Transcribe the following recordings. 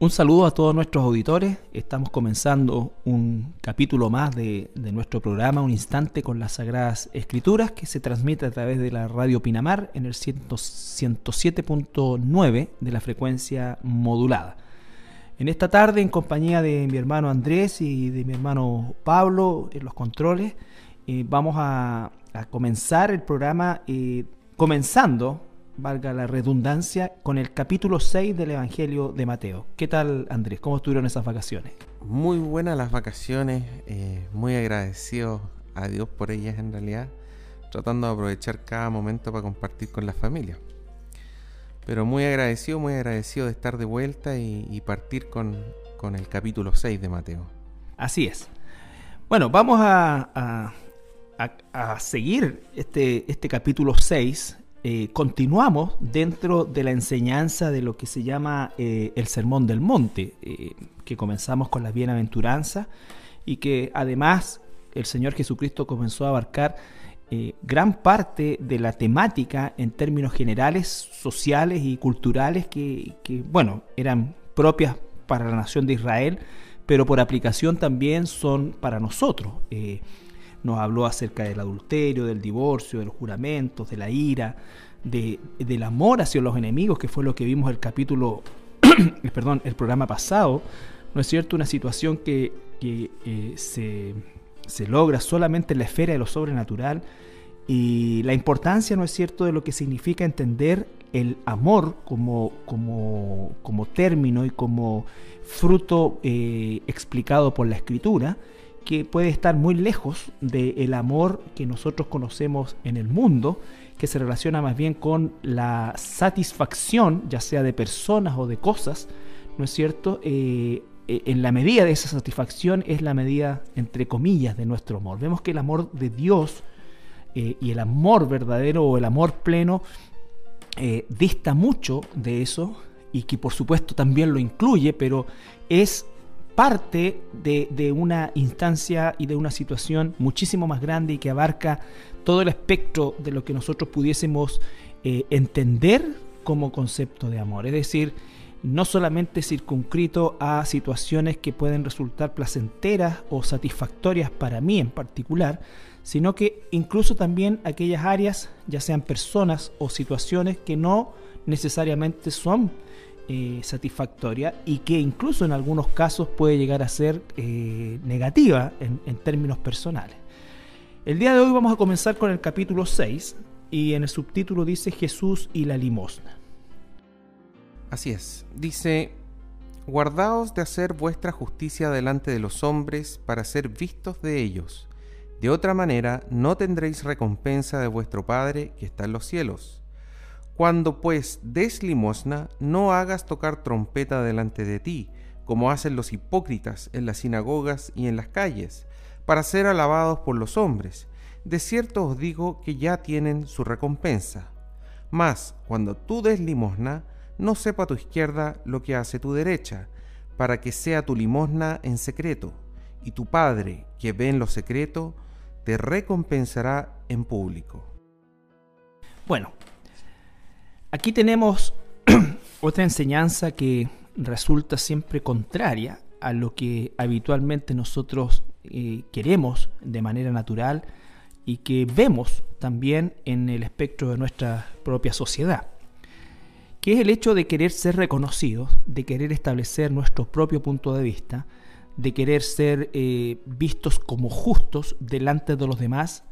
Un saludo a todos nuestros auditores. Estamos comenzando un capítulo más de, nuestro programa, Un Instante con las Sagradas Escrituras, que se transmite a través de la radio Pinamar en el 107.9 de la frecuencia modulada. En esta tarde, en compañía de mi hermano Andrés y de mi hermano Pablo en los controles, eh, vamos a, comenzar el programa eh, comenzando valga la redundancia, con el capítulo 6 del Evangelio de Mateo. ¿Qué tal, Andrés? ¿Cómo estuvieron esas vacaciones? Muy buenas las vacaciones, eh, muy agradecido a Dios por ellas en realidad, tratando de aprovechar cada momento para compartir con la familia. Pero muy agradecido, muy agradecido de estar de vuelta y, partir con, el capítulo 6 de Mateo. Así es. Bueno, vamos a, a, seguir este, este capítulo 6 eh, continuamos dentro de la enseñanza de lo que se llama eh, el Sermón del Monte, eh, que comenzamos con la bienaventuranza y que además el Señor Jesucristo comenzó a abarcar gran parte de la temática en términos generales, sociales y culturales que, que, bueno, eran propias para la nación de Israel, pero por aplicación también son para nosotros nos habló acerca del adulterio, del divorcio, de los juramentos, de la ira, de, del amor hacia los enemigos, que fue lo que vimos el capítulo, perdón, el programa pasado. ¿No es cierto? Una situación que, eh, se, se logra solamente en la esfera de lo sobrenatural y la importancia, ¿no es cierto?, de lo que significa entender el amor como, como, como término y como fruto eh, explicado por la escritura que puede estar muy lejos del amor que nosotros conocemos en el mundo, que se relaciona más bien con la satisfacción, ya sea de personas o de cosas, ¿no es cierto? Eh, eh, en la medida de esa satisfacción es la medida, entre comillas, de nuestro amor. Vemos que el amor de Dios eh, y el amor verdadero o el amor pleno dista mucho de eso y que por supuesto también lo incluye, pero es parte de, una instancia y de una situación muchísimo más grande y que abarca todo el espectro de lo que nosotros pudiésemos eh, entender como concepto de amor. Es decir, no solamente circunscrito a situaciones que pueden resultar placenteras o satisfactorias para mí en particular, sino que incluso también aquellas áreas, ya sean personas o situaciones que no necesariamente son eh, satisfactoria y que incluso en algunos casos puede llegar a ser eh, negativa en, en términos personales. El día de hoy vamos a comenzar con el capítulo 6 y en el subtítulo dice Jesús y la limosna. Así es, dice, guardaos de hacer vuestra justicia delante de los hombres para ser vistos de ellos. De otra manera no tendréis recompensa de vuestro Padre que está en los cielos cuando pues des limosna, no hagas tocar trompeta delante de ti, como hacen los hipócritas en las sinagogas y en las calles, para ser alabados por los hombres. De cierto os digo que ya tienen su recompensa. Mas, cuando tú des limosna, no sepa tu izquierda lo que hace tu derecha, para que sea tu limosna en secreto, y tu Padre, que ve en lo secreto, te recompensará en público. Bueno, Aquí tenemos otra enseñanza que resulta siempre contraria a lo que habitualmente nosotros eh, queremos de manera natural y que vemos también en el espectro de nuestra propia sociedad, que es el hecho de querer ser reconocidos, de querer establecer nuestro propio punto de vista, de querer ser eh, vistos como justos delante de los demás,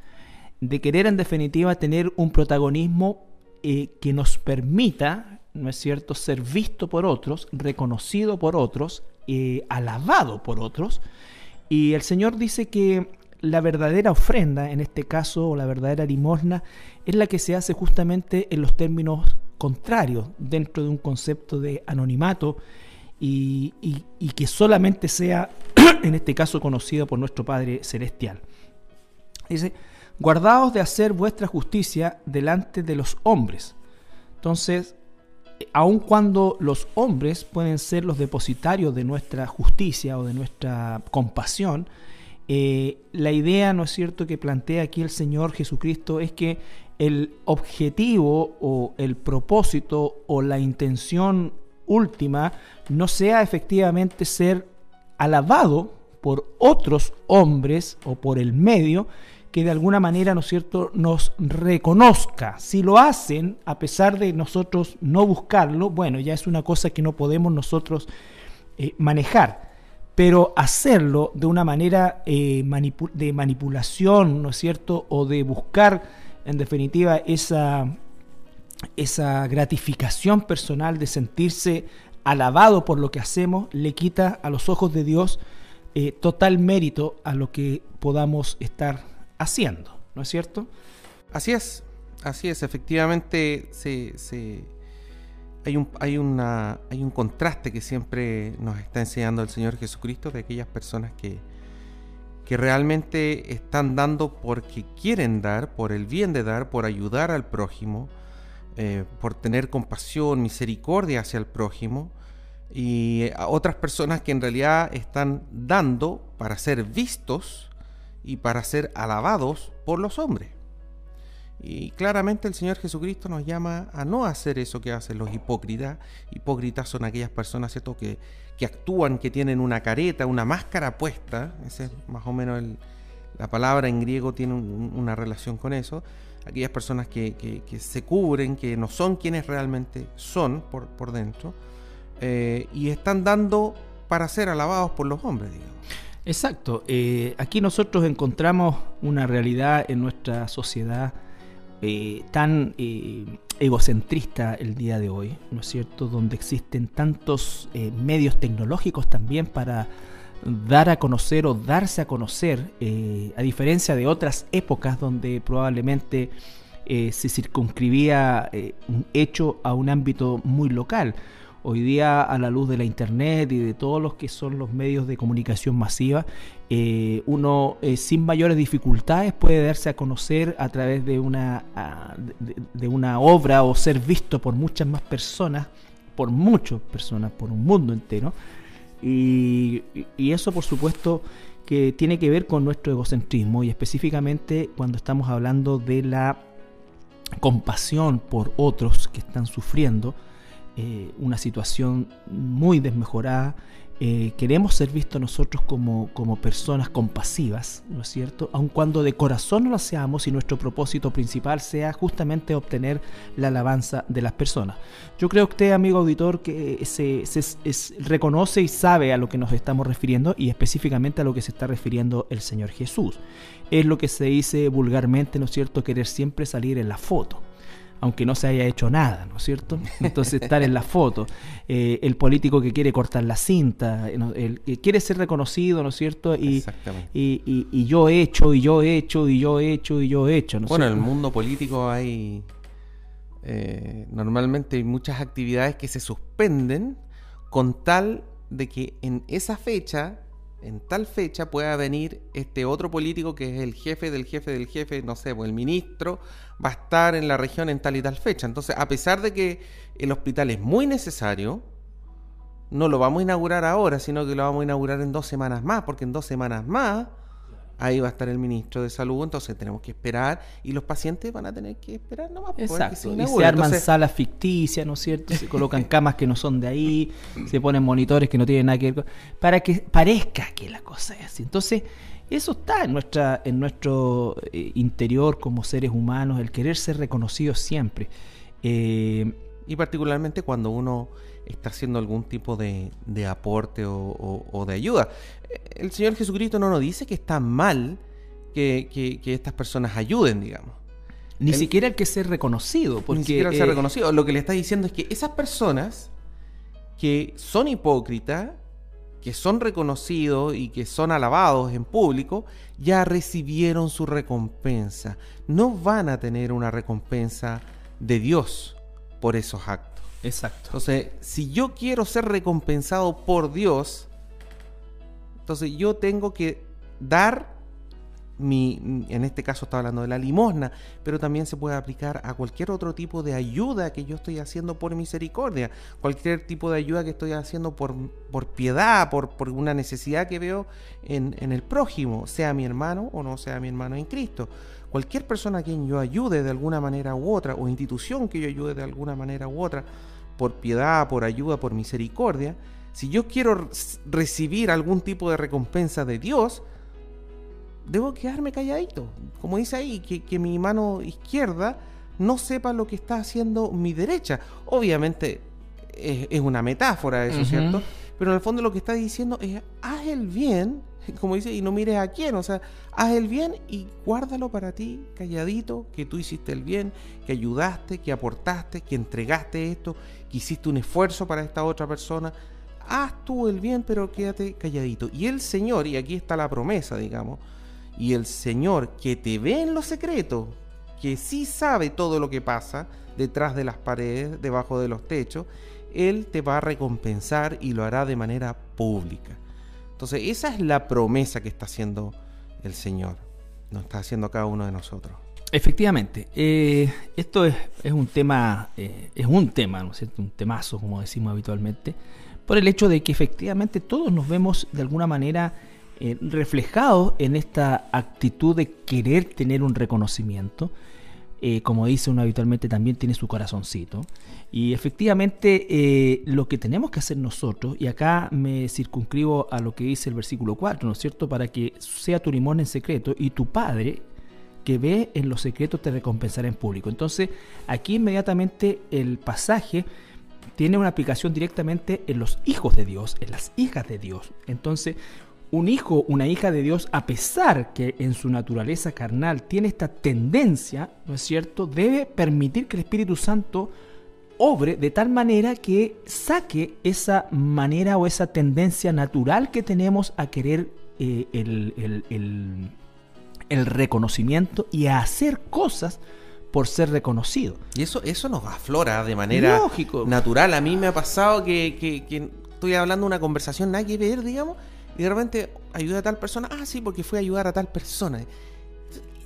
de querer en definitiva tener un protagonismo eh, que nos permita, ¿no es cierto?, ser visto por otros, reconocido por otros, eh, alabado por otros. Y el Señor dice que la verdadera ofrenda, en este caso, o la verdadera limosna, es la que se hace justamente en los términos contrarios, dentro de un concepto de anonimato y, y que solamente sea, en este caso, conocido por nuestro Padre Celestial. Dice, guardaos de hacer vuestra justicia delante de los hombres. Entonces, aun cuando los hombres pueden ser los depositarios de nuestra justicia o de nuestra compasión, eh, la idea, ¿no es cierto?, que plantea aquí el Señor Jesucristo es que el objetivo o el propósito o la intención última no sea efectivamente ser alabado por otros hombres o por el medio que de alguna manera, ¿no es cierto?, nos reconozca. Si lo hacen, a pesar de nosotros no buscarlo, bueno, ya es una cosa que no podemos nosotros eh, manejar. Pero hacerlo de una manera eh, de manipulación, ¿no es cierto?, o de buscar, en definitiva, esa, esa gratificación personal de sentirse alabado por lo que hacemos, le quita a los ojos de Dios eh, total mérito a lo que podamos estar haciendo, ¿no es cierto? Así es, así es, efectivamente hay, un, contraste que siempre nos está enseñando el Señor Jesucristo de aquellas personas que, que realmente están dando porque quieren dar, por el bien de dar, por ayudar al prójimo, eh, por tener compasión, misericordia hacia el prójimo, y a otras personas que en realidad están dando para ser vistos y para ser alabados por los hombres. Y claramente el Señor Jesucristo nos llama a no hacer eso que hacen los hipócritas. Hipócritas son aquellas personas ¿cierto? Que, que actúan, que tienen una careta, una máscara puesta. Ese es más o menos la palabra en griego tiene una relación con eso. Aquellas personas que, que, se cubren, que no son quienes realmente son por, por dentro. Eh, y están dando para ser alabados por los hombres, digamos. Exacto. Eh, aquí nosotros encontramos una realidad en nuestra sociedad eh, tan eh, egocentrista el día de hoy, ¿no es cierto? Donde existen tantos medios tecnológicos también para dar a conocer o darse a conocer, a diferencia de otras épocas donde probablemente se circunscribía un hecho a un ámbito muy local. Hoy día, a la luz de la Internet y de todos los que son los medios de comunicación masiva, eh, uno eh, sin mayores dificultades puede darse a conocer a través de una, de, una obra o ser visto por muchas más personas, por muchas personas, por un mundo entero. Y, y eso, por supuesto, que tiene que ver con nuestro egocentrismo y específicamente cuando estamos hablando de la compasión por otros que están sufriendo eh, una situación muy desmejorada. Eh, queremos ser vistos nosotros como, como personas compasivas, ¿no es cierto? Aun cuando de corazón no lo seamos y nuestro propósito principal sea justamente obtener la alabanza de las personas. Yo creo que usted, amigo auditor, que se, reconoce y sabe a lo que nos estamos refiriendo y específicamente a lo que se está refiriendo el Señor Jesús. Es lo que se dice vulgarmente, ¿no es cierto?, querer siempre salir en la foto aunque no se haya hecho nada, ¿no es cierto? Entonces estar en la foto, eh, el político que quiere cortar la cinta, el que quiere ser reconocido, ¿no es cierto? Y, y, y, yo he hecho, y yo he hecho, y yo he hecho, y yo he hecho. ¿no bueno, en el mundo político hay eh, normalmente hay muchas actividades que se suspenden con tal de que en esa fecha en tal fecha pueda venir este otro político que es el jefe del jefe del jefe, no sé, pues el ministro va a estar en la región en tal y tal fecha. Entonces, a pesar de que el hospital es muy necesario, no lo vamos a inaugurar ahora, sino que lo vamos a inaugurar en dos semanas más, porque en dos semanas más ahí va a estar el ministro de salud, entonces tenemos que esperar y los pacientes van a tener que esperar nomás. Pues, Exacto, se y se arman salas ficticias, ¿no es cierto? Se colocan camas que no son de ahí, se ponen monitores que no tienen nada que ver para que parezca que la cosa es así. Entonces, eso está en, nuestra, en nuestro eh, interior como seres humanos, el querer ser reconocidos siempre. Eh, y particularmente cuando uno está haciendo algún tipo de, aporte o, de ayuda. El Señor Jesucristo no nos dice que está mal que, estas personas ayuden, digamos. Ni siquiera el que ser reconocido. Porque, ni siquiera el ser eh, reconocido. Lo que le está diciendo es que esas personas que son hipócritas, que son reconocidos y que son alabados en público, ya recibieron su recompensa. No van a tener una recompensa de Dios por esos actos. Exacto. Entonces, si yo quiero ser recompensado por Dios, entonces yo tengo que dar mi, en este caso está hablando de la limosna, pero también se puede aplicar a cualquier otro tipo de ayuda que yo estoy haciendo por misericordia, cualquier tipo de ayuda que estoy haciendo por, por piedad, por, por, una necesidad que veo en, en, el prójimo, sea mi hermano o no sea mi hermano en Cristo. Cualquier persona a quien yo ayude de alguna manera u otra, o institución que yo ayude de alguna manera u otra, por piedad, por ayuda, por misericordia, si yo quiero recibir algún tipo de recompensa de Dios, debo quedarme calladito. Como dice ahí, que, mi mano izquierda no sepa lo que está haciendo mi derecha. Obviamente es, una metáfora eso, ¿cierto? Pero en el fondo lo que está diciendo es, haz el bien, como dice, y no mires a quién, o sea, haz el bien y guárdalo para ti, calladito, que tú hiciste el bien, que ayudaste, que aportaste, que entregaste esto, que hiciste un esfuerzo para esta otra persona. Haz tú el bien, pero quédate calladito. Y el Señor, y aquí está la promesa, digamos, y el Señor que te ve en lo secreto, que sí sabe todo lo que pasa detrás de las paredes, debajo de los techos, Él te va a recompensar y lo hará de manera pública. Entonces, esa es la promesa que está haciendo el Señor, nos está haciendo cada uno de nosotros. Efectivamente, eh, esto es, un tema, eh, es un tema, ¿no es cierto? Un temazo, como decimos habitualmente, por el hecho de que efectivamente todos nos vemos de alguna manera eh, reflejados en esta actitud de querer tener un reconocimiento. Eh, como dice uno habitualmente, también tiene su corazoncito. Y efectivamente eh, lo que tenemos que hacer nosotros, y acá me circunscribo a lo que dice el versículo 4, ¿no es cierto? Para que sea tu limón en secreto y tu Padre que ve en lo secreto te recompensará en público. Entonces aquí inmediatamente el pasaje tiene una aplicación directamente en los hijos de Dios, en las hijas de Dios. Entonces un hijo, una hija de Dios, a pesar que en su naturaleza carnal tiene esta tendencia, ¿no es cierto?, debe permitir que el Espíritu Santo obre de tal manera que saque esa manera o esa tendencia natural que tenemos a querer eh, el, el, reconocimiento y a hacer cosas por ser reconocido. Y eso, eso nos aflora de manera natural. A mí me ha pasado que, que, que estoy hablando de una conversación nada que ver, digamos, y de repente ayuda a tal persona, ah, sí, porque fue a ayudar a tal persona.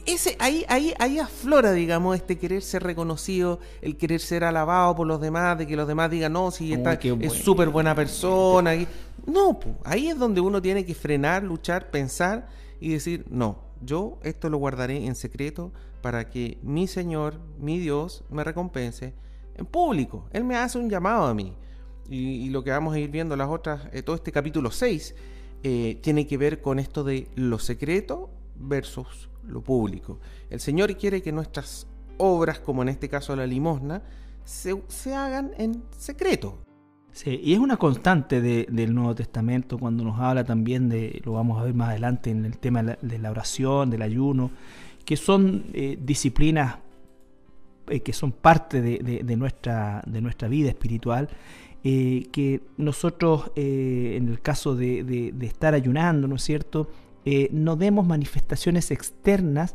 Ese, ahí, ahí, ahí aflora, digamos, este querer ser reconocido, el querer ser alabado por los demás, de que los demás digan, no, sí, está, es súper buena persona. No, ahí es donde uno tiene que frenar, luchar, pensar y decir, no, yo esto lo guardaré en secreto para que mi Señor, mi Dios, me recompense en público. Él me hace un llamado a mí. Y, lo que vamos a ir viendo las otras, eh, todo este capítulo 6, eh, tiene que ver con esto de lo secreto versus lo público. El Señor quiere que nuestras obras, como en este caso la limosna, se, hagan en secreto. Sí, y es una constante del Nuevo Testamento cuando nos habla también de, lo vamos a ver más adelante en el tema de la, oración, del ayuno, que son eh, disciplinas eh, que son parte de, nuestra, de nuestra vida espiritual eh, que nosotros, eh, en el caso de, estar ayunando, ¿no es cierto?, eh, no demos manifestaciones externas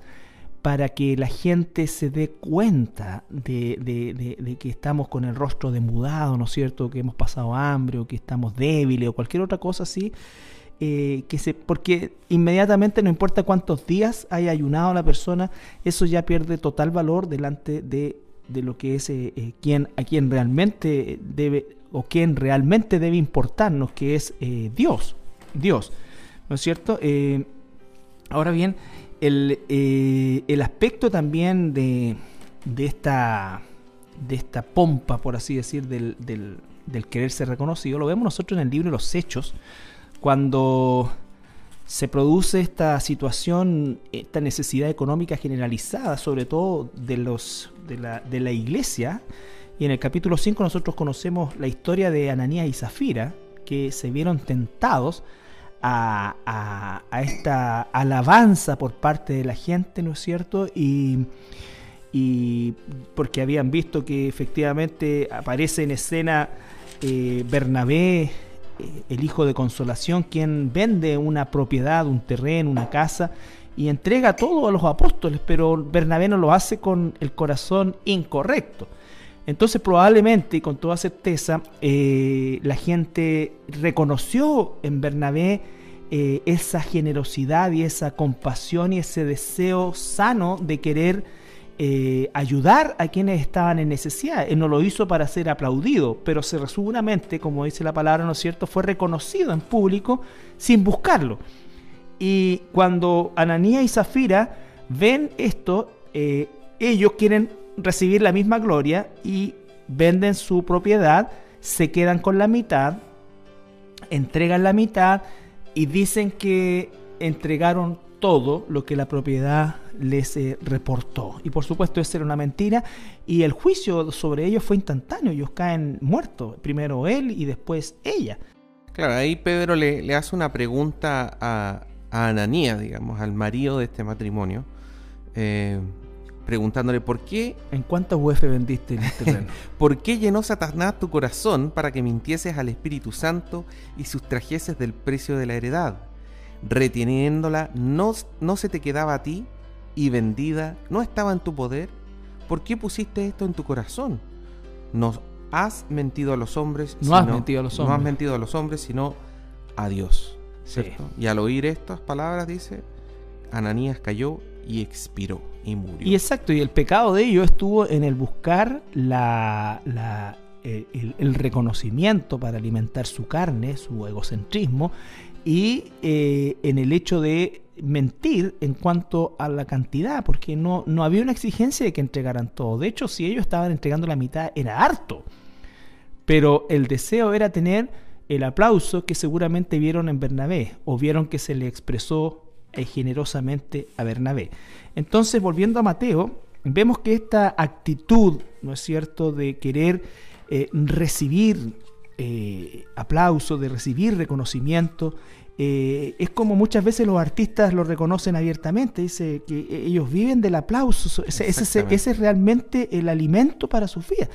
para que la gente se dé cuenta de, que estamos con el rostro demudado, ¿no es cierto?, que hemos pasado hambre o que estamos débiles o cualquier otra cosa así. que se, porque inmediatamente no importa cuántos días haya ayunado la persona, eso ya pierde total valor delante de, lo que es quien, a quien realmente debe o quien realmente debe importarnos, que es eh, Dios. Dios. ¿No es cierto? Eh, ahora bien, eh, el, aspecto también de, de, esta, de esta pompa, por así decir, del, del, del querer ser reconocido, lo vemos nosotros en el libro los Hechos, cuando se produce esta situación, esta necesidad económica generalizada, sobre todo de, los, de, la, de la iglesia, y en el capítulo 5 nosotros conocemos la historia de Ananías y Zafira, que se vieron tentados a, esta alabanza por parte de la gente, ¿no es cierto? Y, porque habían visto que efectivamente aparece en escena eh, Bernabé, eh, el hijo de consolación, quien vende una propiedad, un terreno, una casa, y entrega todo a los apóstoles, pero Bernabé no lo hace con el corazón incorrecto. Entonces probablemente con toda certeza eh, la gente reconoció en Bernabé eh, esa generosidad y esa compasión y ese deseo sano de querer eh, ayudar a quienes estaban en necesidad. Él no lo hizo para ser aplaudido, pero seguramente, como dice la palabra, ¿no es cierto?, fue reconocido en público sin buscarlo. Y cuando Ananía y Zafira ven esto, ellos quieren recibir la misma gloria y venden su propiedad, se quedan con la mitad, entregan la mitad y dicen que entregaron todo lo que la propiedad les eh, reportó. Y por supuesto, esa era una mentira. Y el juicio sobre ellos fue instantáneo. Ellos caen muertos. Primero él y después ella. Claro, ahí Pedro le, hace una pregunta a, a, Ananías, digamos, al marido de este matrimonio. Eh, preguntándole por qué. ¿En cuántas UF vendiste en este terreno? ¿Por qué llenó Satanás tu corazón para que mintieses al Espíritu Santo y sustrajeses del precio de la heredad? Reteniéndola, no, no se te quedaba a ti y vendida, no estaba en tu poder. ¿Por qué pusiste esto en tu corazón? No has mentido a los hombres. No has mentido a los hombres. No has mentido a los hombres, sino a Dios. Y al oír estas palabras, dice, Ananías cayó y expiró y murió. Y exacto, y el pecado de ello estuvo en el buscar la, la el, reconocimiento para alimentar su carne, su egocentrismo, y eh, en el hecho de mentir en cuanto a la cantidad, porque no, no había una exigencia de que entregaran todo. De hecho, si ellos estaban entregando la mitad, era harto. Pero el deseo era tener el aplauso que seguramente vieron en Bernabé, o vieron que se le expresó generosamente a Bernabé. Entonces, volviendo a Mateo, vemos que esta actitud, ¿no es cierto?, de querer eh, recibir eh, aplauso, de recibir reconocimiento, eh, es como muchas veces los artistas lo reconocen abiertamente, dice que ellos viven del aplauso, ese, ese, es realmente el alimento para su vida.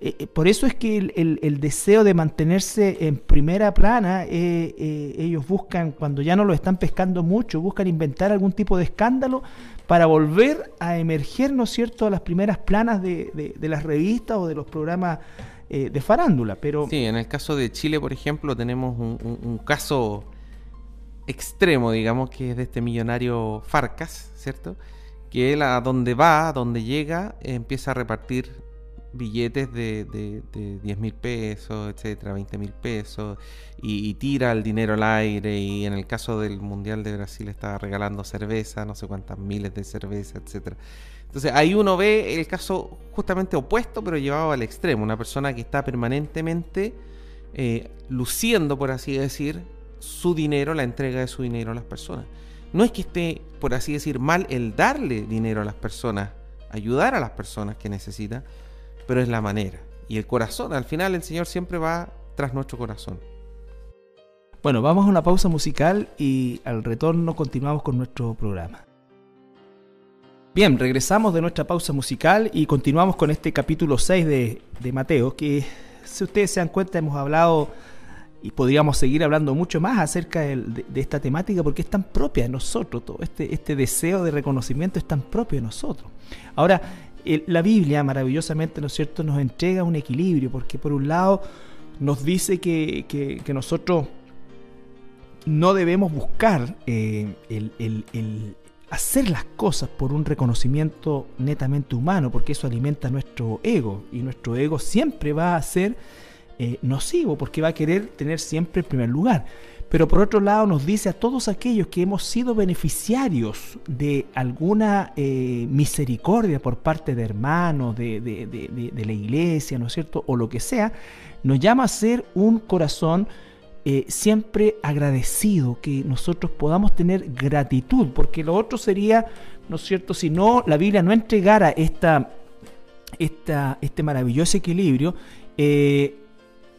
Eh, eh, por eso es que el, deseo de mantenerse en primera plana, eh, ellos buscan, cuando ya no lo están pescando mucho, buscan inventar algún tipo de escándalo para volver a emerger, ¿no es cierto?, a las primeras planas de, las revistas o de los programas de farándula. Pero... Sí, en el caso de Chile, por ejemplo, tenemos un, caso extremo, digamos, que es de este millonario Farcas, ¿cierto? Que él a donde va, a donde llega, empieza a repartir billetes de, de, 10 mil pesos, etcétera, 20 mil pesos, y, tira el dinero al aire. Y en el caso del Mundial de Brasil estaba regalando cerveza, no sé cuántas miles de cerveza, etcétera. Entonces ahí uno ve el caso justamente opuesto, pero llevado al extremo. Una persona que está permanentemente eh, luciendo, por así decir, su dinero, la entrega de su dinero a las personas. No es que esté, por así decir, mal el darle dinero a las personas, ayudar a las personas que necesitan, pero es la manera. Y el corazón, al final el Señor siempre va tras nuestro corazón. Bueno, vamos a una pausa musical y al retorno continuamos con nuestro programa. Bien, regresamos de nuestra pausa musical y continuamos con este capítulo 6 de, Mateo, que si ustedes se dan cuenta hemos hablado y podríamos seguir hablando mucho más acerca de, esta temática porque es tan propia de nosotros, todo este, este deseo de reconocimiento es tan propio de nosotros. Ahora, la Biblia maravillosamente, ¿no es cierto?, nos entrega un equilibrio, porque por un lado nos dice que, nosotros no debemos buscar eh, el, hacer las cosas por un reconocimiento netamente humano, porque eso alimenta nuestro ego, y nuestro ego siempre va a ser eh, nocivo, porque va a querer tener siempre el primer lugar. Pero por otro lado nos dice a todos aquellos que hemos sido beneficiarios de alguna eh, misericordia por parte de hermanos, de, la iglesia, ¿no es cierto? O lo que sea, nos llama a ser un corazón eh, siempre agradecido, que nosotros podamos tener gratitud, porque lo otro sería, ¿no es cierto? Si no, la Biblia no entregara esta, esta, este maravilloso equilibrio, eh,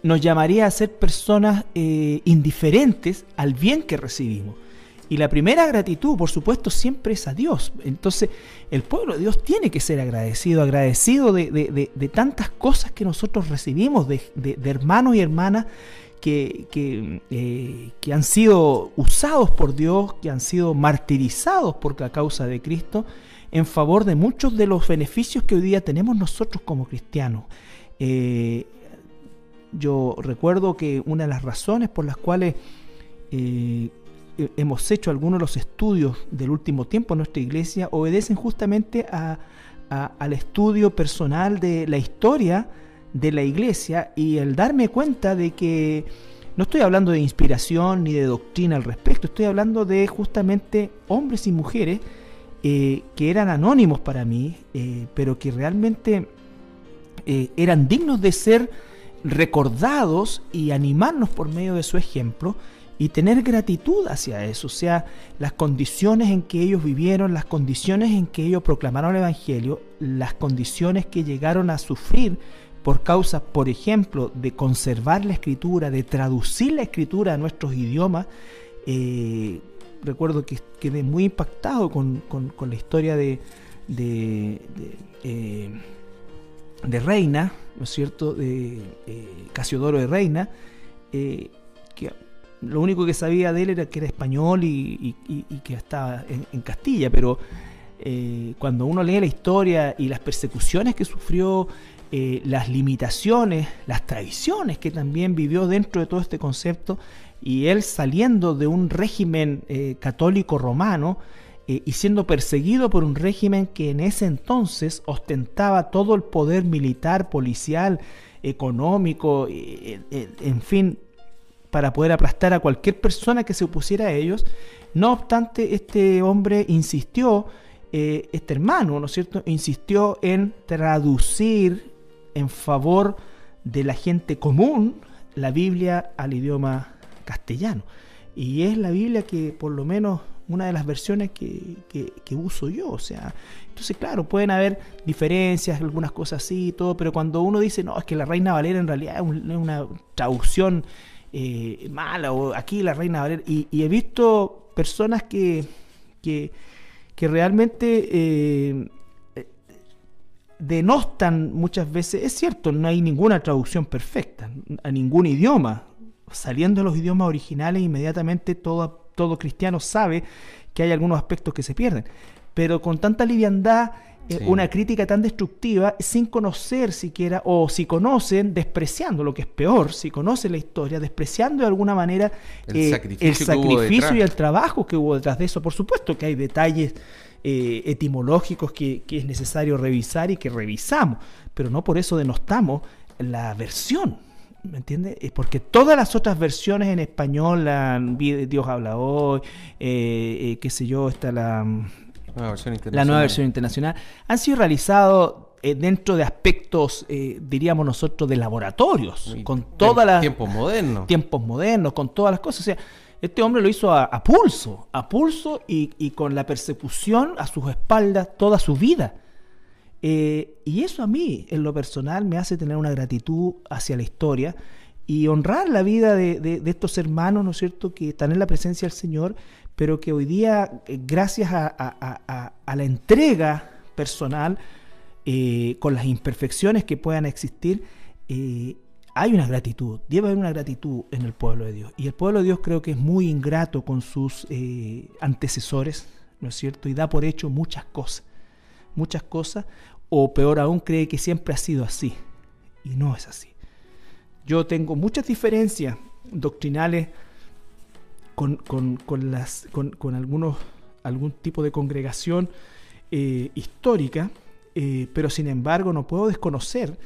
nos llamaría a ser personas eh, indiferentes al bien que recibimos. Y la primera gratitud, por supuesto, siempre es a Dios. Entonces, el pueblo de Dios tiene que ser agradecido, agradecido de, tantas cosas que nosotros recibimos, de, hermanos y hermanas que, eh, que, han sido usados por Dios, que han sido martirizados por la causa de Cristo, en favor de muchos de los beneficios que hoy día tenemos nosotros como cristianos. Eh, yo recuerdo que una de las razones por las cuales eh, hemos hecho algunos de los estudios del último tiempo en nuestra iglesia obedecen justamente al estudio personal de la historia de la iglesia y el darme cuenta de que no estoy hablando de inspiración ni de doctrina al respecto, estoy hablando de justamente hombres y mujeres eh, que eran anónimos para mí, eh, pero que realmente eran dignos de ser recordados y animarnos por medio de su ejemplo y tener gratitud hacia eso, o sea, las condiciones en que ellos vivieron, las condiciones en que ellos proclamaron el Evangelio, las condiciones que llegaron a sufrir por causa, por ejemplo, de conservar la escritura, de traducir la escritura a nuestros idiomas. Eh, recuerdo que quedé muy impactado con, la historia de, de, eh, Reina, ¿no es cierto?, de eh, Casiodoro de Reina, que lo único que sabía de él era que era español y, que estaba en, Castilla, pero eh, cuando uno lee la historia y las persecuciones que sufrió, eh, las limitaciones, las tradiciones que también vivió dentro de todo este concepto, y él saliendo de un régimen eh, católico romano, y siendo perseguido por un régimen que en ese entonces ostentaba todo el poder militar, policial, económico, en fin, para poder aplastar a cualquier persona que se opusiera a ellos. No obstante, este hombre insistió, eh, este hermano, ¿no es cierto?, insistió en traducir en favor de la gente común la Biblia al idioma castellano. Y es la Biblia que por lo menos una de las versiones que, que, uso yo. O sea, entonces claro, pueden haber diferencias, algunas cosas así todo, pero cuando uno dice, no, es que la Reina Valera en realidad es una traducción eh, mala o aquí la reina Valera. Y, he visto personas que, que, realmente eh, denostan muchas veces. Es cierto, no hay ninguna traducción perfecta a ningún idioma. Saliendo de los idiomas originales, inmediatamente todo, todo cristiano sabe que hay algunos aspectos que se pierden. Pero con tanta liviandad eh, una crítica tan destructiva sin conocer siquiera, o si conocen, despreciando lo que es peor, si conocen la historia, despreciando de alguna manera el eh, sacrificio, y el trabajo que hubo detrás de eso. Por supuesto que hay detalles eh, etimológicos que, es necesario revisar y que revisamos, pero no por eso denostamos la versión. ¿Me entiendes? Porque todas las otras versiones en español, la, Dios habla hoy, qué sé yo, está la la nueva versión internacional, han sido realizados eh, dentro de aspectos, eh, diríamos nosotros, de laboratorios, con todas las... Tiempos modernos. Tiempos modernos, con todas las cosas. O sea, este hombre lo hizo a, pulso, a pulso y, con la persecución a sus espaldas toda su vida. Eh, y eso a mí, en lo personal, me hace tener una gratitud hacia la historia y honrar la vida de, estos hermanos, ¿no es cierto?, que están en la presencia del Señor, pero que hoy día, eh, gracias a, la entrega personal, eh, con las imperfecciones que puedan existir, hay una gratitud, debe haber una gratitud en el pueblo de Dios. Y el pueblo de Dios creo que es muy ingrato con sus antecesores, ¿no es cierto? Y da por hecho muchas cosas, muchas cosas, o peor aún, cree que siempre ha sido así. Y no es así. Yo tengo muchas diferencias doctrinales con, las, con, algunos, algún tipo de congregación eh, histórica, eh, pero sin embargo no puedo desconocer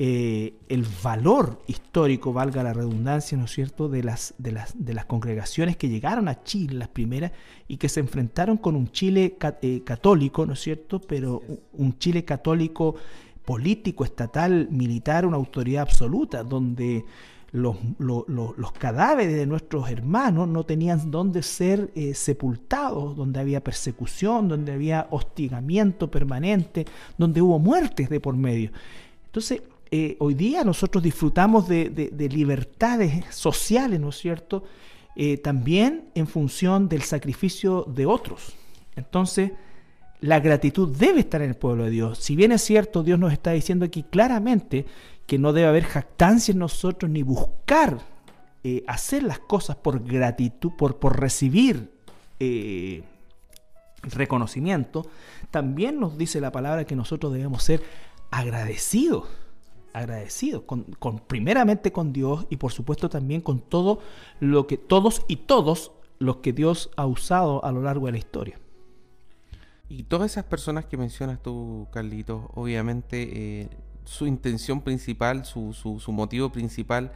eh, el valor histórico, valga la redundancia, ¿no es cierto?, de las, de, las, de las congregaciones que llegaron a Chile, las primeras, y que se enfrentaron con un Chile católico, ¿no es cierto?, pero un Chile católico político, estatal, militar, una autoridad absoluta, donde los, los, cadáveres de nuestros hermanos no tenían dónde ser eh, sepultados, donde había persecución, donde había hostigamiento permanente, donde hubo muertes de por medio. Entonces, eh, hoy día nosotros disfrutamos de, libertades sociales, ¿no es cierto? Eh, también en función del sacrificio de otros. Entonces, la gratitud debe estar en el pueblo de Dios. Si bien es cierto, Dios nos está diciendo aquí claramente que no debe haber jactancia en nosotros ni buscar eh, hacer las cosas por gratitud, por, recibir reconocimiento, también nos dice la palabra que nosotros debemos ser agradecidos, agradecidos, con, con, primeramente con Dios y por supuesto también con todo lo que todos y todos los que Dios ha usado a lo largo de la historia. Y todas esas personas que mencionas tú, Carlitos, obviamente eh, su intención principal, su, su, motivo principal,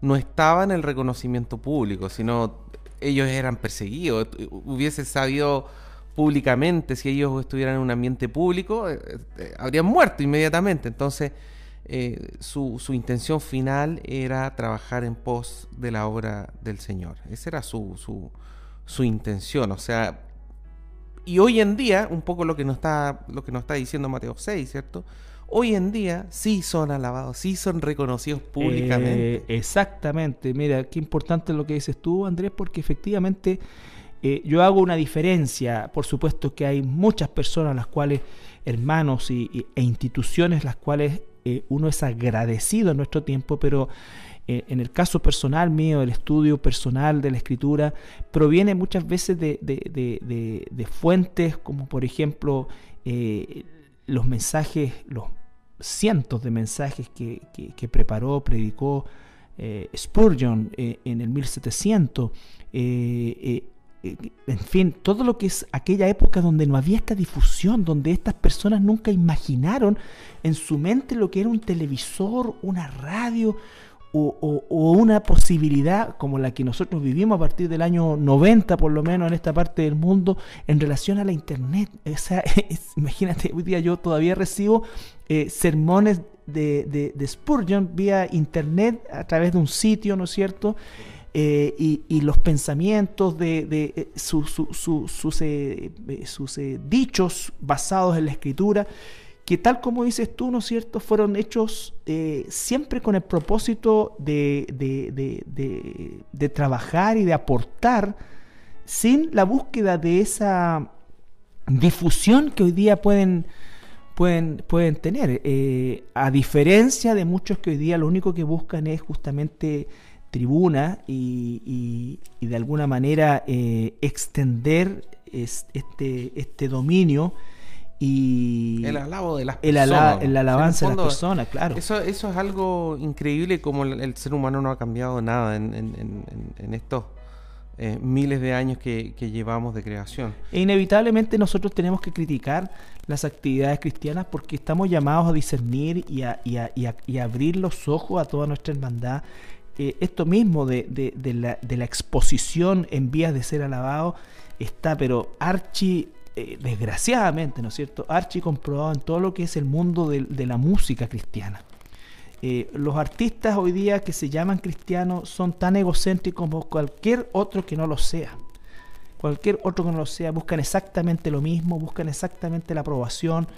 no estaba en el reconocimiento público, sino ellos eran perseguidos. Hubiese sabido públicamente, si ellos estuvieran en un ambiente público, eh, eh, habrían muerto inmediatamente. Entonces, eh, su, su, intención final era trabajar en pos de la obra del Señor. Esa era su, su, su intención. O sea, y hoy en día, un poco lo que nos está, lo que nos está diciendo Mateo 6, ¿cierto? Hoy en día sí son alabados, sí son reconocidos públicamente. Eh, exactamente, mira, qué importante lo que dices tú, Andrés, porque efectivamente eh, yo hago una diferencia. Por supuesto que hay muchas personas, las cuales, hermanos y, e instituciones, las cuales eh, uno es agradecido en nuestro tiempo, pero eh, en el caso personal mío, el estudio personal de la escritura proviene muchas veces de, fuentes como por ejemplo los mensajes, los cientos de mensajes que, preparó, predicó Spurgeon en el 1700 en fin, todo lo que es aquella época donde no había esta difusión, donde estas personas nunca imaginaron en su mente lo que era un televisor, una radio o, una posibilidad como la que nosotros vivimos a partir del año 90 por lo menos en esta parte del mundo en relación a la internet. O sea, imagínate, hoy día yo todavía recibo eh, sermones de, de Spurgeon vía internet a través de un sitio, ¿no es cierto? Eh, y, los pensamientos de, eh, sus, eh, dichos basados en la escritura, que tal como dices tú, ¿no es cierto?, fueron hechos siempre con el propósito de, de, trabajar y de aportar sin la búsqueda de esa difusión que hoy día pueden, pueden, pueden tener. a diferencia de muchos que hoy día lo único que buscan es justamente tribuna y, de alguna manera eh, extender este, este dominio y el alabo de las personas. El, alabanza de las personas, claro. Eso, eso es algo increíble como el, ser humano no ha cambiado nada en, estos eh, miles de años que, llevamos de creación. E inevitablemente nosotros tenemos que criticar las actividades cristianas porque estamos llamados a discernir y a, y a, y a abrir los ojos a toda nuestra hermandad eh, esto mismo de, la, de, la, exposición en vías de ser alabado está, pero archi, eh, desgraciadamente, ¿no es cierto? Archi comprobado en todo lo que es el mundo de, la música cristiana. Eh, los artistas hoy día que se llaman cristianos son tan egocéntricos como cualquier otro que no lo sea. Cualquier otro que no lo sea, buscan exactamente lo mismo, buscan exactamente la aprobación.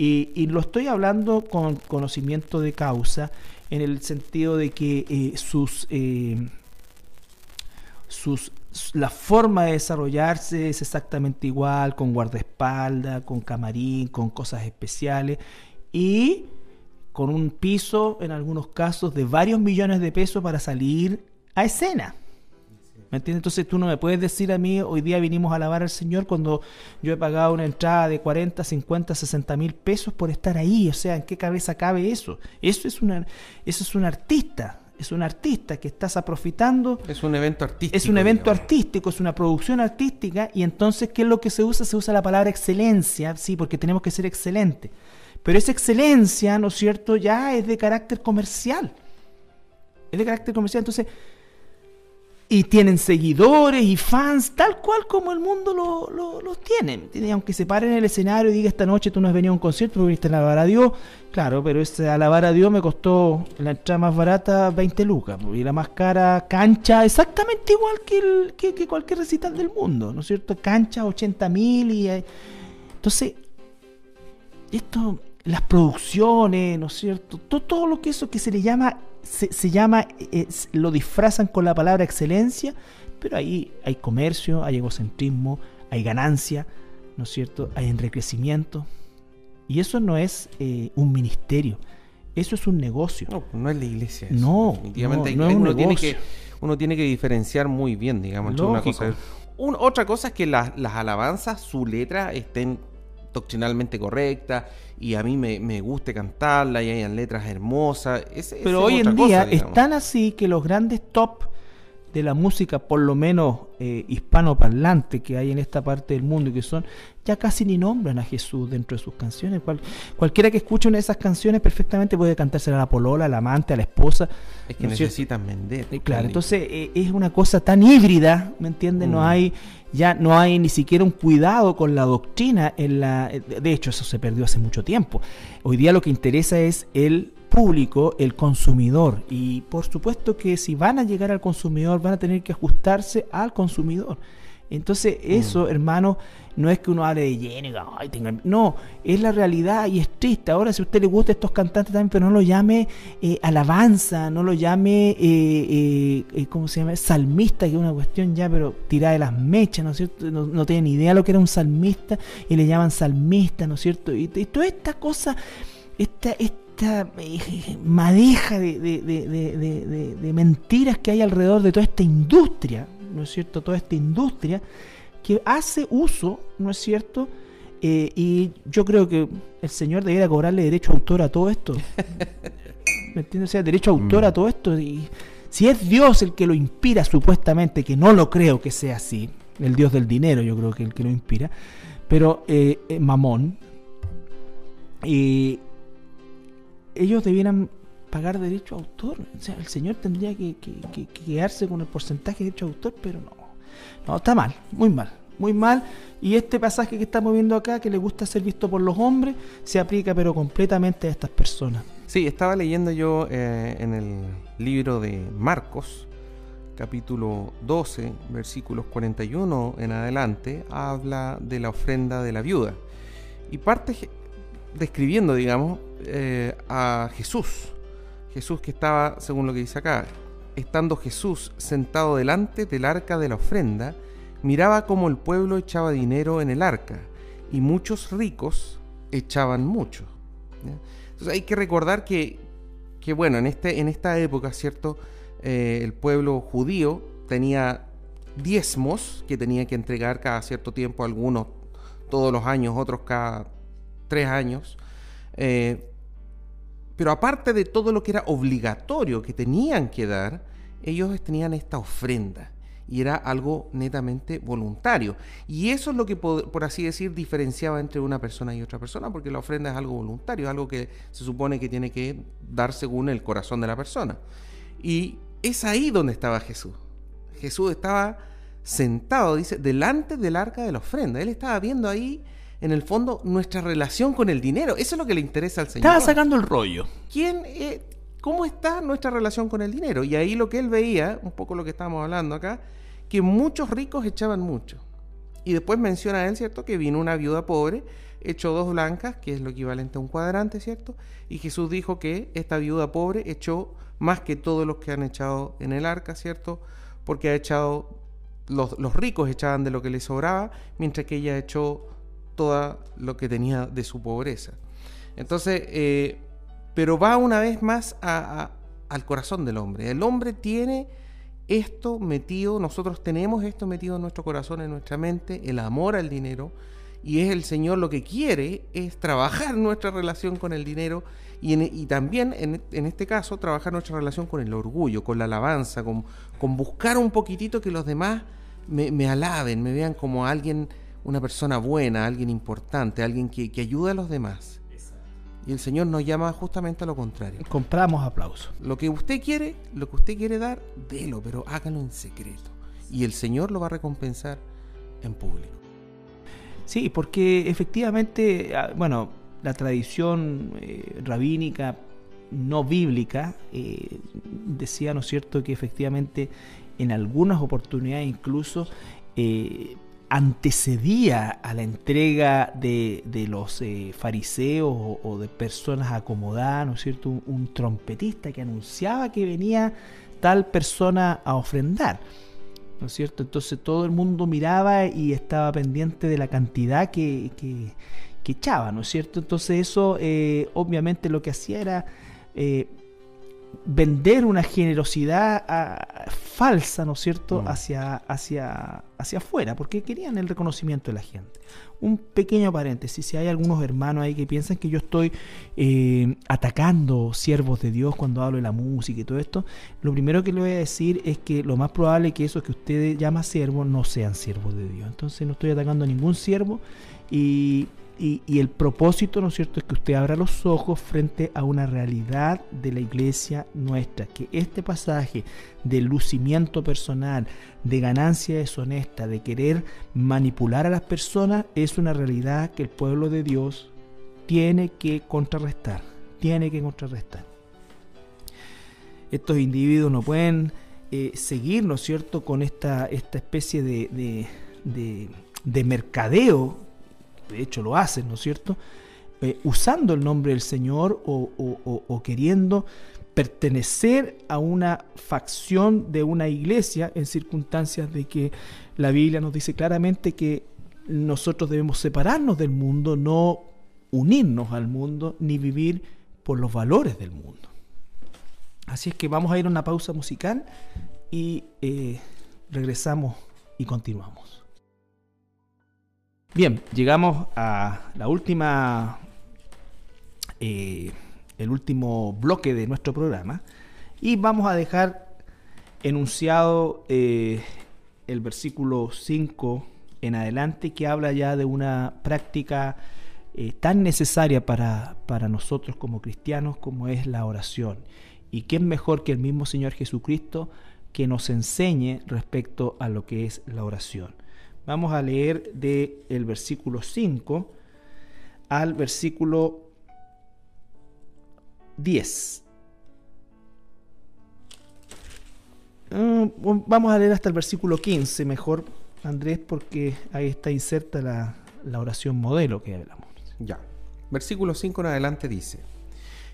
Y, lo estoy hablando con conocimiento de causa en el sentido de que eh, sus, eh, sus, la forma de desarrollarse es exactamente igual, con guardaespaldas, con camarín, con cosas especiales y con un piso, en algunos casos, de varios millones de pesos para salir a escena. ¿Me entiendes? Entonces tú no me puedes decir a mí, hoy día vinimos a alabar al Señor cuando yo he pagado una entrada de 40, 50, 60 mil pesos por estar ahí. O sea, ¿en qué cabeza cabe eso? Eso es, una, eso es un artista. Es un artista que estás aprofitando. Es un evento artístico. Es un evento artístico, es una producción artística. Y entonces, ¿qué es lo que se usa? Se usa la palabra excelencia, sí, porque tenemos que ser excelentes. Pero esa excelencia, ¿no es cierto?, ya es de carácter comercial. Es de carácter comercial. Entonces, y tienen seguidores y fans, tal cual como el mundo los tiene. Y aunque se pare en el escenario y diga esta noche tú no has venido a un concierto, viniste a alabar a Dios, claro, pero ese alabar a Dios me costó la entrada más barata 20 lucas y la más cara cancha exactamente igual que, el, que, cualquier recital del mundo, ¿no es cierto? Cancha 80 mil y... Entonces, esto, las producciones, ¿no es cierto? Todo, todo lo que eso que se le llama se, llama, lo disfrazan con la palabra excelencia, pero ahí hay comercio, hay egocentrismo, hay ganancia, ¿no es cierto? Hay enriquecimiento. Y eso no es eh, un ministerio, eso es un negocio. No, no es la iglesia. No, definitivamente no, uno, tiene que, uno tiene que diferenciar muy bien, digamos. Una cosa, otra cosa es que las alabanzas, su letra estén doctrinalmente correcta y a mí me, me guste cantarla y hayan letras hermosas. Pero hoy en día es tan así que los grandes top de la música, por lo menos eh, hispanoparlante que hay en esta parte del mundo y que son, ya casi ni nombran a Jesús dentro de sus canciones. cualquiera que escuche una de esas canciones perfectamente puede cantársela a la polola, al amante, a la esposa. Es que necesitan vender. Eh, claro, entonces eh, es una cosa tan híbrida, ¿me entiendes? No mm. hay ya no hay ni siquiera un cuidado con la doctrina en la de hecho eso se perdió hace mucho tiempo hoy día lo que interesa es el público el consumidor y por supuesto que si van a llegar al consumidor van a tener que ajustarse al consumidor. Entonces mm. eso, hermano, no es que uno hable de lleno no, es la realidad y es triste. Ahora, si a usted le gusta estos cantantes también, pero no lo llame eh, alabanza, no lo llame, eh, eh, ¿cómo se llama? Salmista, que es una cuestión ya, pero tirada de las mechas, ¿no es cierto? No, no tienen ni idea lo que era un salmista y le llaman salmista, ¿no es cierto? Y, toda esta cosa, esta, esta madeja de, de mentiras que hay alrededor de toda esta industria, ¿no es cierto? Toda esta industria que hace uso, ¿no es cierto? Eh, y yo creo que el señor debería cobrarle derecho a autor a todo esto. ¿Me entiendes? O sea, derecho a autor a mm. todo esto. Y si es Dios el que lo inspira, supuestamente, que no lo creo que sea así, el Dios del dinero, yo creo que el que lo inspira, pero eh, eh Mamón, y ellos debieran pagar derecho a autor. O sea, el señor tendría que, que quedarse con el porcentaje de derecho a autor, pero no. No, está mal, muy mal muy mal. Y este pasaje que estamos viendo acá, que le gusta ser visto por los hombres, se aplica pero completamente a estas personas. Sí, estaba leyendo yo eh, en el libro de Marcos, capítulo 12, versículos 41 en adelante, habla de la ofrenda de la viuda. Y parte describiendo, digamos, eh, a Jesús. Jesús que estaba, según lo que dice acá, estando Jesús sentado delante del arca de la ofrenda, miraba cómo el pueblo echaba dinero en el arca y muchos ricos echaban mucho. Entonces hay que recordar que, que, bueno, en, este, en esta época, ¿cierto? Eh, el pueblo judío tenía diezmos que tenía que entregar cada cierto tiempo, algunos todos los años, otros cada tres años. Eh, pero aparte de todo lo que era obligatorio que tenían que dar, ellos tenían esta ofrenda y era algo netamente voluntario. Y eso es lo que, por, así decir, diferenciaba entre una persona y otra persona, porque la ofrenda es algo voluntario, algo que se supone que tiene que dar según el corazón de la persona. Y es ahí donde estaba Jesús. Jesús estaba sentado, dice, delante del arca de la ofrenda. Él estaba viendo ahí, en el fondo, nuestra relación con el dinero. Eso es lo que le interesa al Señor. Estaba sacando el rollo. ¿Quién, ¿Cómo está nuestra relación con el dinero? Y ahí lo que él veía, un poco lo que estábamos hablando acá, que muchos ricos echaban mucho. Y después menciona él, ¿cierto? Que vino una viuda pobre, echó dos blancas, que es lo equivalente a un cuadrante, ¿cierto? Y Jesús dijo que esta viuda pobre echó más que todos los que han echado en el arca, ¿cierto? Porque ha echado, los, los ricos echaban de lo que les sobraba, mientras que ella echó todo lo que tenía de su pobreza. Entonces, eh, pero va una vez más al corazón del hombre. El hombre tiene esto metido, nosotros tenemos esto metido en nuestro corazón, en nuestra mente, el amor al dinero, y es el Señor lo que quiere, es trabajar nuestra relación con el dinero y, también en, este caso trabajar nuestra relación con el orgullo, con la alabanza, con, con buscar un poquitito que los demás me, alaben, me vean como alguien, una persona buena, alguien importante, alguien que, que ayuda a los demás. Y el Señor nos llama justamente a lo contrario. Compramos aplausos. Lo que usted quiere, lo que usted quiere dar, délo, pero hágalo en secreto. Y el Señor lo va a recompensar en público. Sí, porque efectivamente, ah, bueno, la tradición eh, rabínica no bíblica eh, decía, ¿no es cierto?, que efectivamente en algunas oportunidades incluso eh, antecedía a la entrega de, los eh, fariseos o, de personas acomodadas, ¿no es cierto? Un, trompetista que anunciaba que venía tal persona a ofrendar, ¿no es cierto? Entonces todo el mundo miraba y estaba pendiente de la cantidad que, que, echaba, ¿no es cierto? Entonces eso eh, obviamente lo que hacía era eh, vender una generosidad ah, falsa, ¿no es cierto?, mm. hacia, hacia, hacia afuera, porque querían el reconocimiento de la gente. Un pequeño paréntesis, si hay algunos hermanos ahí que piensan que yo estoy eh, atacando siervos de Dios cuando hablo de la música y todo esto, lo primero que le voy a decir es que lo más probable es que esos que usted llama siervos no sean siervos de Dios. Entonces no estoy atacando a ningún siervo y y, el propósito, ¿no es cierto?, es que usted abra los ojos frente a una realidad de la iglesia nuestra, que este pasaje de lucimiento personal, de ganancia deshonesta, de querer manipular a las personas, es una realidad que el pueblo de Dios tiene que contrarrestar, tiene que contrarrestar. estos individuos no pueden eh, seguir, ¿no es cierto?, con esta, esta especie de, de, mercadeo, de hecho lo hacen, ¿no es cierto?, eh, usando el nombre del Señor o, queriendo pertenecer a una facción de una iglesia en circunstancias de que la Biblia nos dice claramente que nosotros debemos separarnos del mundo, no unirnos al mundo, ni vivir por los valores del mundo. Así es que vamos a ir a una pausa musical y eh, regresamos y continuamos. Bien, llegamos a la última, eh, el último bloque de nuestro programa y vamos a dejar enunciado eh, el versículo 5 en adelante que habla ya de una práctica tan necesaria para, para nosotros como cristianos como es la oración. ¿Y quién mejor que el mismo Señor Jesucristo que nos enseñe respecto a lo que es la oración? Vamos a leer del el versículo 5 al versículo 10. Mm, vamos a leer hasta el versículo 15 mejor, Andrés, porque ahí está inserta la, la oración modelo que hablamos. Ya. Versículo 5 en adelante dice.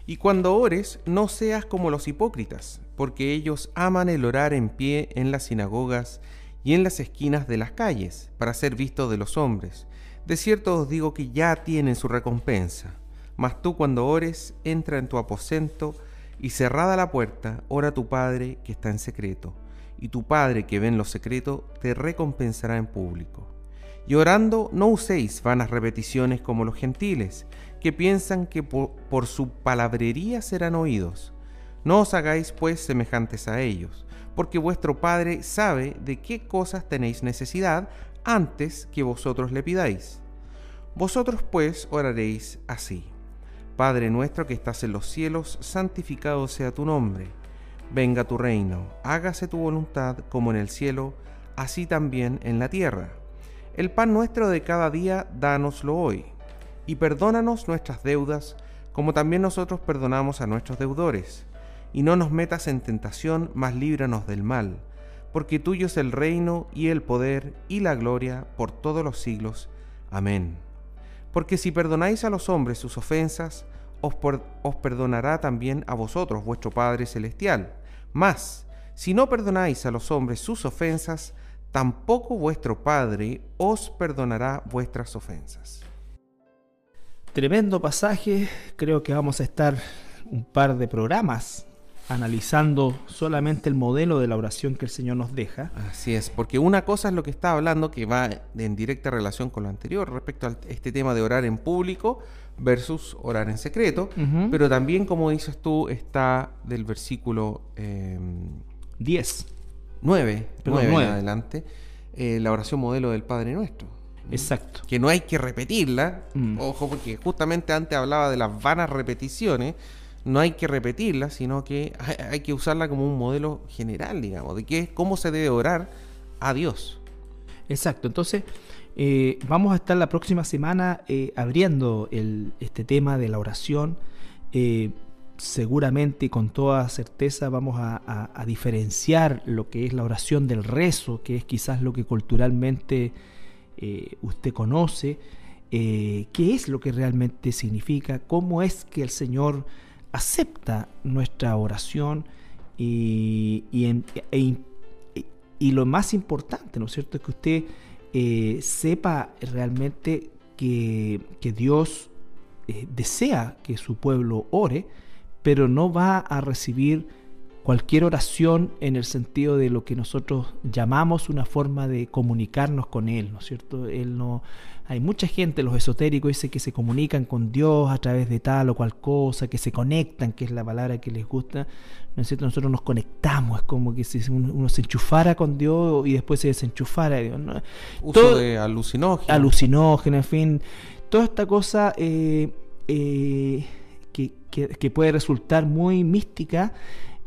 Y cuando ores, no seas como los hipócritas, porque ellos aman el orar en pie en las sinagogas y en las esquinas de las calles, para ser vistos de los hombres. De cierto os digo que ya tienen su recompensa. Mas tú cuando ores, entra en tu aposento, y cerrada la puerta, ora a tu Padre que está en secreto, y tu Padre que ve en lo secreto te recompensará en público. Y orando no uséis vanas repeticiones como los gentiles, que piensan que por, su palabrería serán oídos. No os hagáis pues semejantes a ellos, porque vuestro Padre sabe de qué cosas tenéis necesidad antes que vosotros le pidáis. Vosotros pues oraréis así. Padre nuestro que estás en los cielos, santificado sea tu nombre. Venga tu reino, hágase tu voluntad como en el cielo, así también en la tierra. El pan nuestro de cada día, dánoslo hoy y perdónanos nuestras deudas, como también nosotros perdonamos a nuestros deudores. Y no nos metas en tentación, mas líbranos del mal, porque tuyo es el reino y el poder y la gloria por todos los siglos. Amén. Porque si perdonáis a los hombres sus ofensas, os, os perdonará también a vosotros vuestro Padre Celestial. Mas, si no perdonáis a los hombres sus ofensas, tampoco vuestro Padre os perdonará vuestras ofensas. Tremendo pasaje, creo que vamos a estar un par de programas analizando solamente el modelo de la oración que el Señor nos deja. Así es, porque una cosa es lo que está hablando, que va en directa relación con lo anterior, respecto a este tema de orar en público versus orar en secreto, pero también, como dices tú, está del versículo 10, 9, 9, adelante, eh, la oración modelo del Padre Nuestro. Exacto. Que no hay que repetirla. Mm. Ojo, porque justamente antes hablaba de las vanas repeticiones. No hay que repetirla, sino que hay, que usarla como un modelo general, digamos, de qué, cómo se debe orar a Dios. Exacto. Entonces, eh, vamos a estar la próxima semana eh, abriendo este tema de la oración. Eh, seguramente y con toda certeza vamos a, a, diferenciar lo que es la oración del rezo, que es quizás lo que culturalmente usted conoce, qué es lo que realmente significa, cómo es que el Señor acepta nuestra oración y, e y, lo más importante, ¿no es cierto?, es que usted eh, sepa realmente que, que Dios desea que su pueblo ore, pero no va a recibir cualquier oración en el sentido de lo que nosotros llamamos una forma de comunicarnos con Él, ¿no es cierto? Él no, hay mucha gente, los esotéricos, dice que se comunican con Dios a través de tal o cual cosa, que se conectan, que es la palabra que les gusta, ¿no es cierto? Nosotros nos conectamos, es como que si uno se enchufara con Dios y después se desenchufara. ¿no? Uso de alucinógeno. Alucinógeno, en fin, toda esta cosa eh, eh, que, que puede resultar muy mística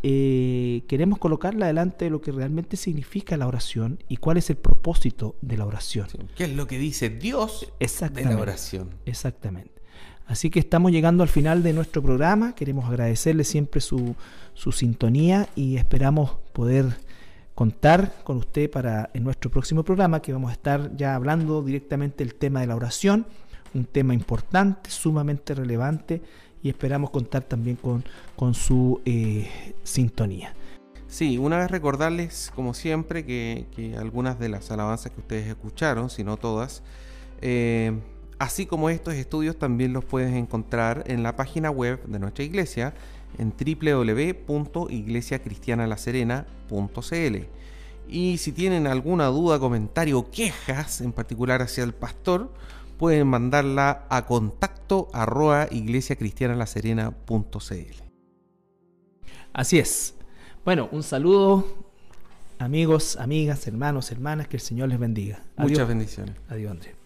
eh, queremos colocarla delante de lo que realmente significa la oración y cuál es el propósito de la oración. ¿Qué es lo que dice Dios de la oración? Exactamente. Así que estamos llegando al final de nuestro programa. Queremos agradecerle siempre su, su sintonía y esperamos poder contar con usted para en nuestro próximo programa que vamos a estar ya hablando directamente del tema de la oración, un tema importante, sumamente relevante y esperamos contar también con, con su eh, sintonía. Sí, una vez recordarles, como siempre, que, algunas de las alabanzas que ustedes escucharon, si no todas, eh, así como estos estudios también los puedes encontrar en la página web de nuestra iglesia, en www.iglesiacristianalaserena.cl. Y si tienen alguna duda, comentario o quejas en particular hacia el pastor, pueden mandarla a contacto arroba iglesiacristianalaserena.cl. Así es. Bueno, un saludo, amigos, amigas, hermanos, hermanas, que el Señor les bendiga. Muchas bendiciones. Adiós, Andrés.